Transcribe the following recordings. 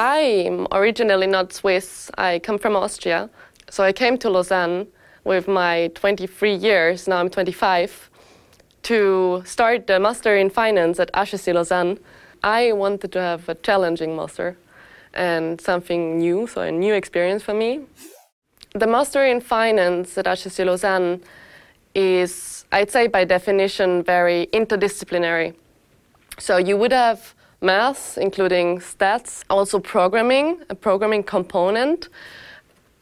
I'm originally not Swiss. I come from Austria. So I came to Lausanne with my 23 years, now I'm 25, to start the Master in Finance at HEC Lausanne. I wanted to have a challenging master and something new, so a new experience for me. The Master in Finance at HEC Lausanne is, I'd say by definition, very interdisciplinary. So you would have maths, including stats, also programming, a programming component.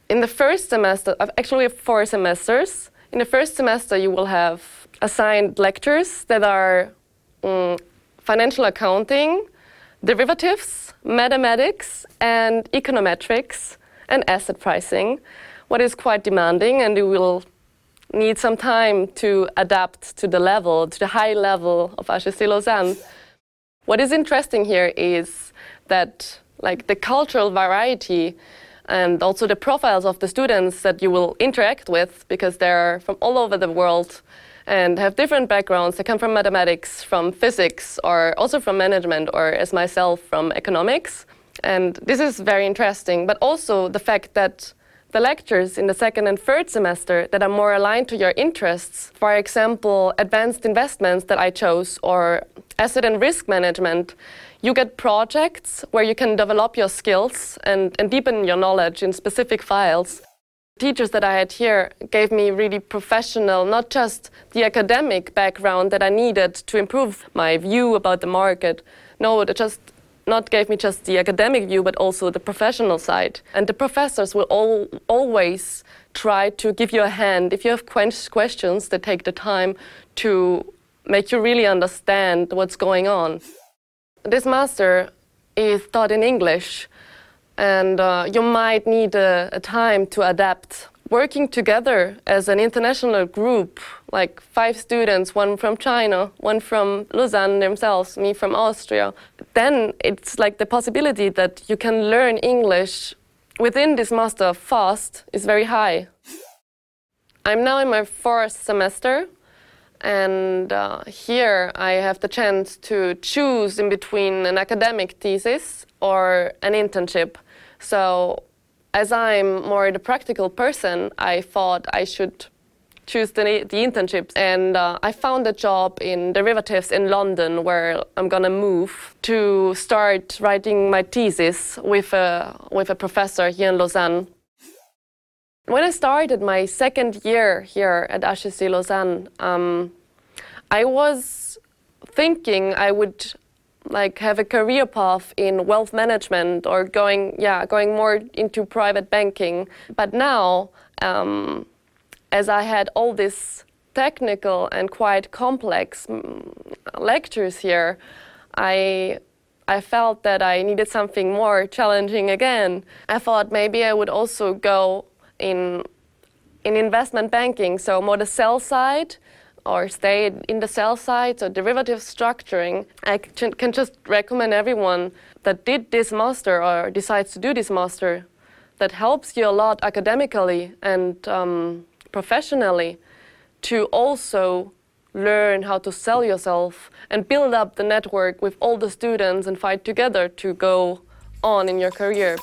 In the first semester, actually we have four semesters. In the first semester, you will have assigned lectures that are um, financial accounting, derivatives, mathematics, and econometrics, and asset pricing, what is quite demanding, and you will need some time to adapt to the level, to the high level of HEC Lausanne. What is interesting here is that like the cultural variety and also the profiles of the students that you will interact with because they're from all over the world and have different backgrounds. They come from mathematics, from physics, or also from management, or as myself, from economics. And this is very interesting, but also the fact that the lectures in the second and third semester that are more aligned to your interests, for example, advanced investments that I chose, or asset and risk management, you get projects where you can develop your skills and, and deepen your knowledge in specific files. Teachers that I had here gave me really professional, not just the academic background that I needed to improve my view about the market. No, just not gave me just the academic view, but also the professional side. And the professors will all, always try to give you a hand. If you have questions, they take the time to make you really understand what's going on. This master is taught in English, and uh, you might need a, a time to adapt. Working together as an international group, like five students, one from China, one from Lausanne themselves, me from Austria, then it's like the possibility that you can learn English within this master fast is very high. I'm now in my fourth semester, and uh, here I have the chance to choose in between an academic thesis or an internship. So as I'm more the practical person, I thought I should choose the, the internships. And uh, I found a job in derivatives in London where I'm going to move to start writing my thesis with a, with a professor here in Lausanne. When I started my second year here at HEC Lausanne, um, I was thinking I would like have a career path in wealth management or going yeah going more into private banking. But now um, as i had all these technical and quite complex mm, lectures here i i felt that i needed something more challenging again. I thought maybe i would also go in in investment banking so more the sell side or stay in the sell side, so derivative structuring, I can just recommend everyone that did this master or decides to do this master that helps you a lot academically and um, professionally to also learn how to sell yourself and build up the network with all the students and fight together to go on in your career.